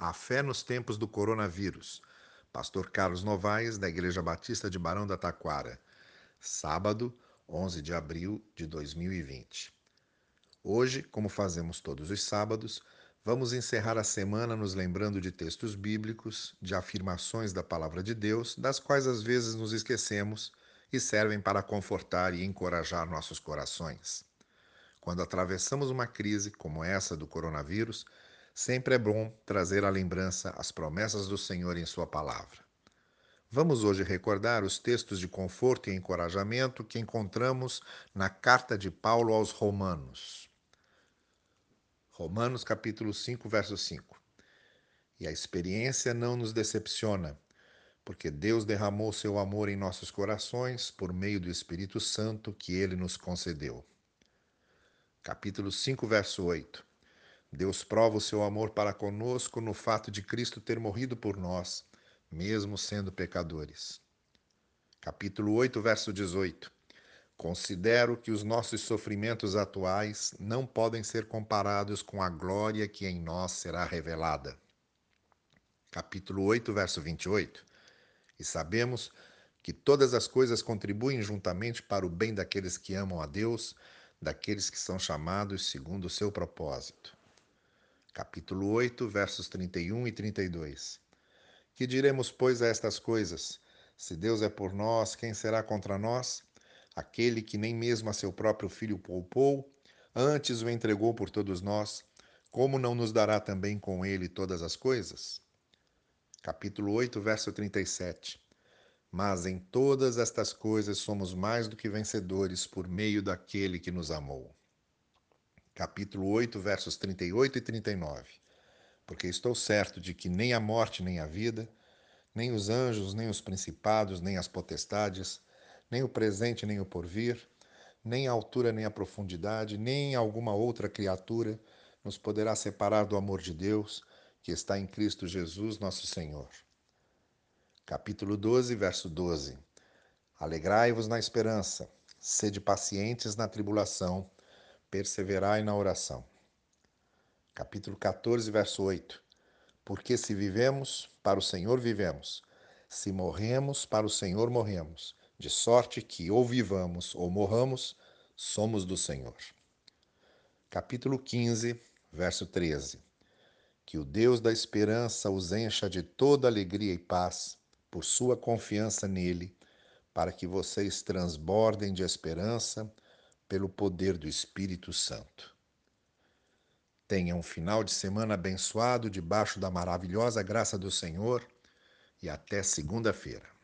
A fé nos tempos do coronavírus. Pastor Carlos Novaes, da Igreja Batista de Barão da Taquara. Sábado, 11 de abril de 2020. Hoje, como fazemos todos os sábados, vamos encerrar a semana nos lembrando de textos bíblicos, de afirmações da palavra de Deus, das quais às vezes nos esquecemos e servem para confortar e encorajar nossos corações. Quando atravessamos uma crise como essa do coronavírus, sempre é bom trazer à lembrança as promessas do Senhor em Sua palavra. Vamos hoje recordar os textos de conforto e encorajamento que encontramos na carta de Paulo aos Romanos. Romanos capítulo 5, verso 5. E a experiência não nos decepciona, porque Deus derramou seu amor em nossos corações por meio do Espírito Santo que ele nos concedeu capítulo 5, verso 8. Deus prova o seu amor para conosco no fato de Cristo ter morrido por nós, mesmo sendo pecadores. Capítulo 8, verso 18. Considero que os nossos sofrimentos atuais não podem ser comparados com a glória que em nós será revelada. Capítulo 8, verso 28. E sabemos que todas as coisas contribuem juntamente para o bem daqueles que amam a Deus, daqueles que são chamados segundo o seu propósito. Capítulo 8, versos 31 e 32. Que diremos, pois, a estas coisas? Se Deus é por nós, quem será contra nós? Aquele que nem mesmo a seu próprio filho poupou, antes o entregou por todos nós, como não nos dará também com ele todas as coisas? Capítulo 8, verso 37. Mas em todas estas coisas somos mais do que vencedores por meio daquele que nos amou. Capítulo 8, versos 38 e 39. Porque estou certo de que nem a morte, nem a vida, nem os anjos, nem os principados, nem as potestades, nem o presente, nem o porvir, nem a altura, nem a profundidade, nem alguma outra criatura nos poderá separar do amor de Deus que está em Cristo Jesus, nosso Senhor capítulo 12, verso 12. Alegrai-vos na esperança, sede pacientes na tribulação, perseverai na oração. Capítulo 14, verso 8. Porque se vivemos, para o Senhor vivemos, se morremos, para o Senhor morremos, de sorte que ou vivamos ou morramos, somos do Senhor. Capítulo 15, verso 13. Que o Deus da esperança os encha de toda alegria e paz por sua confiança nele, para que vocês transbordem de esperança pelo poder do Espírito Santo. Tenha um final de semana abençoado debaixo da maravilhosa graça do Senhor e até segunda-feira.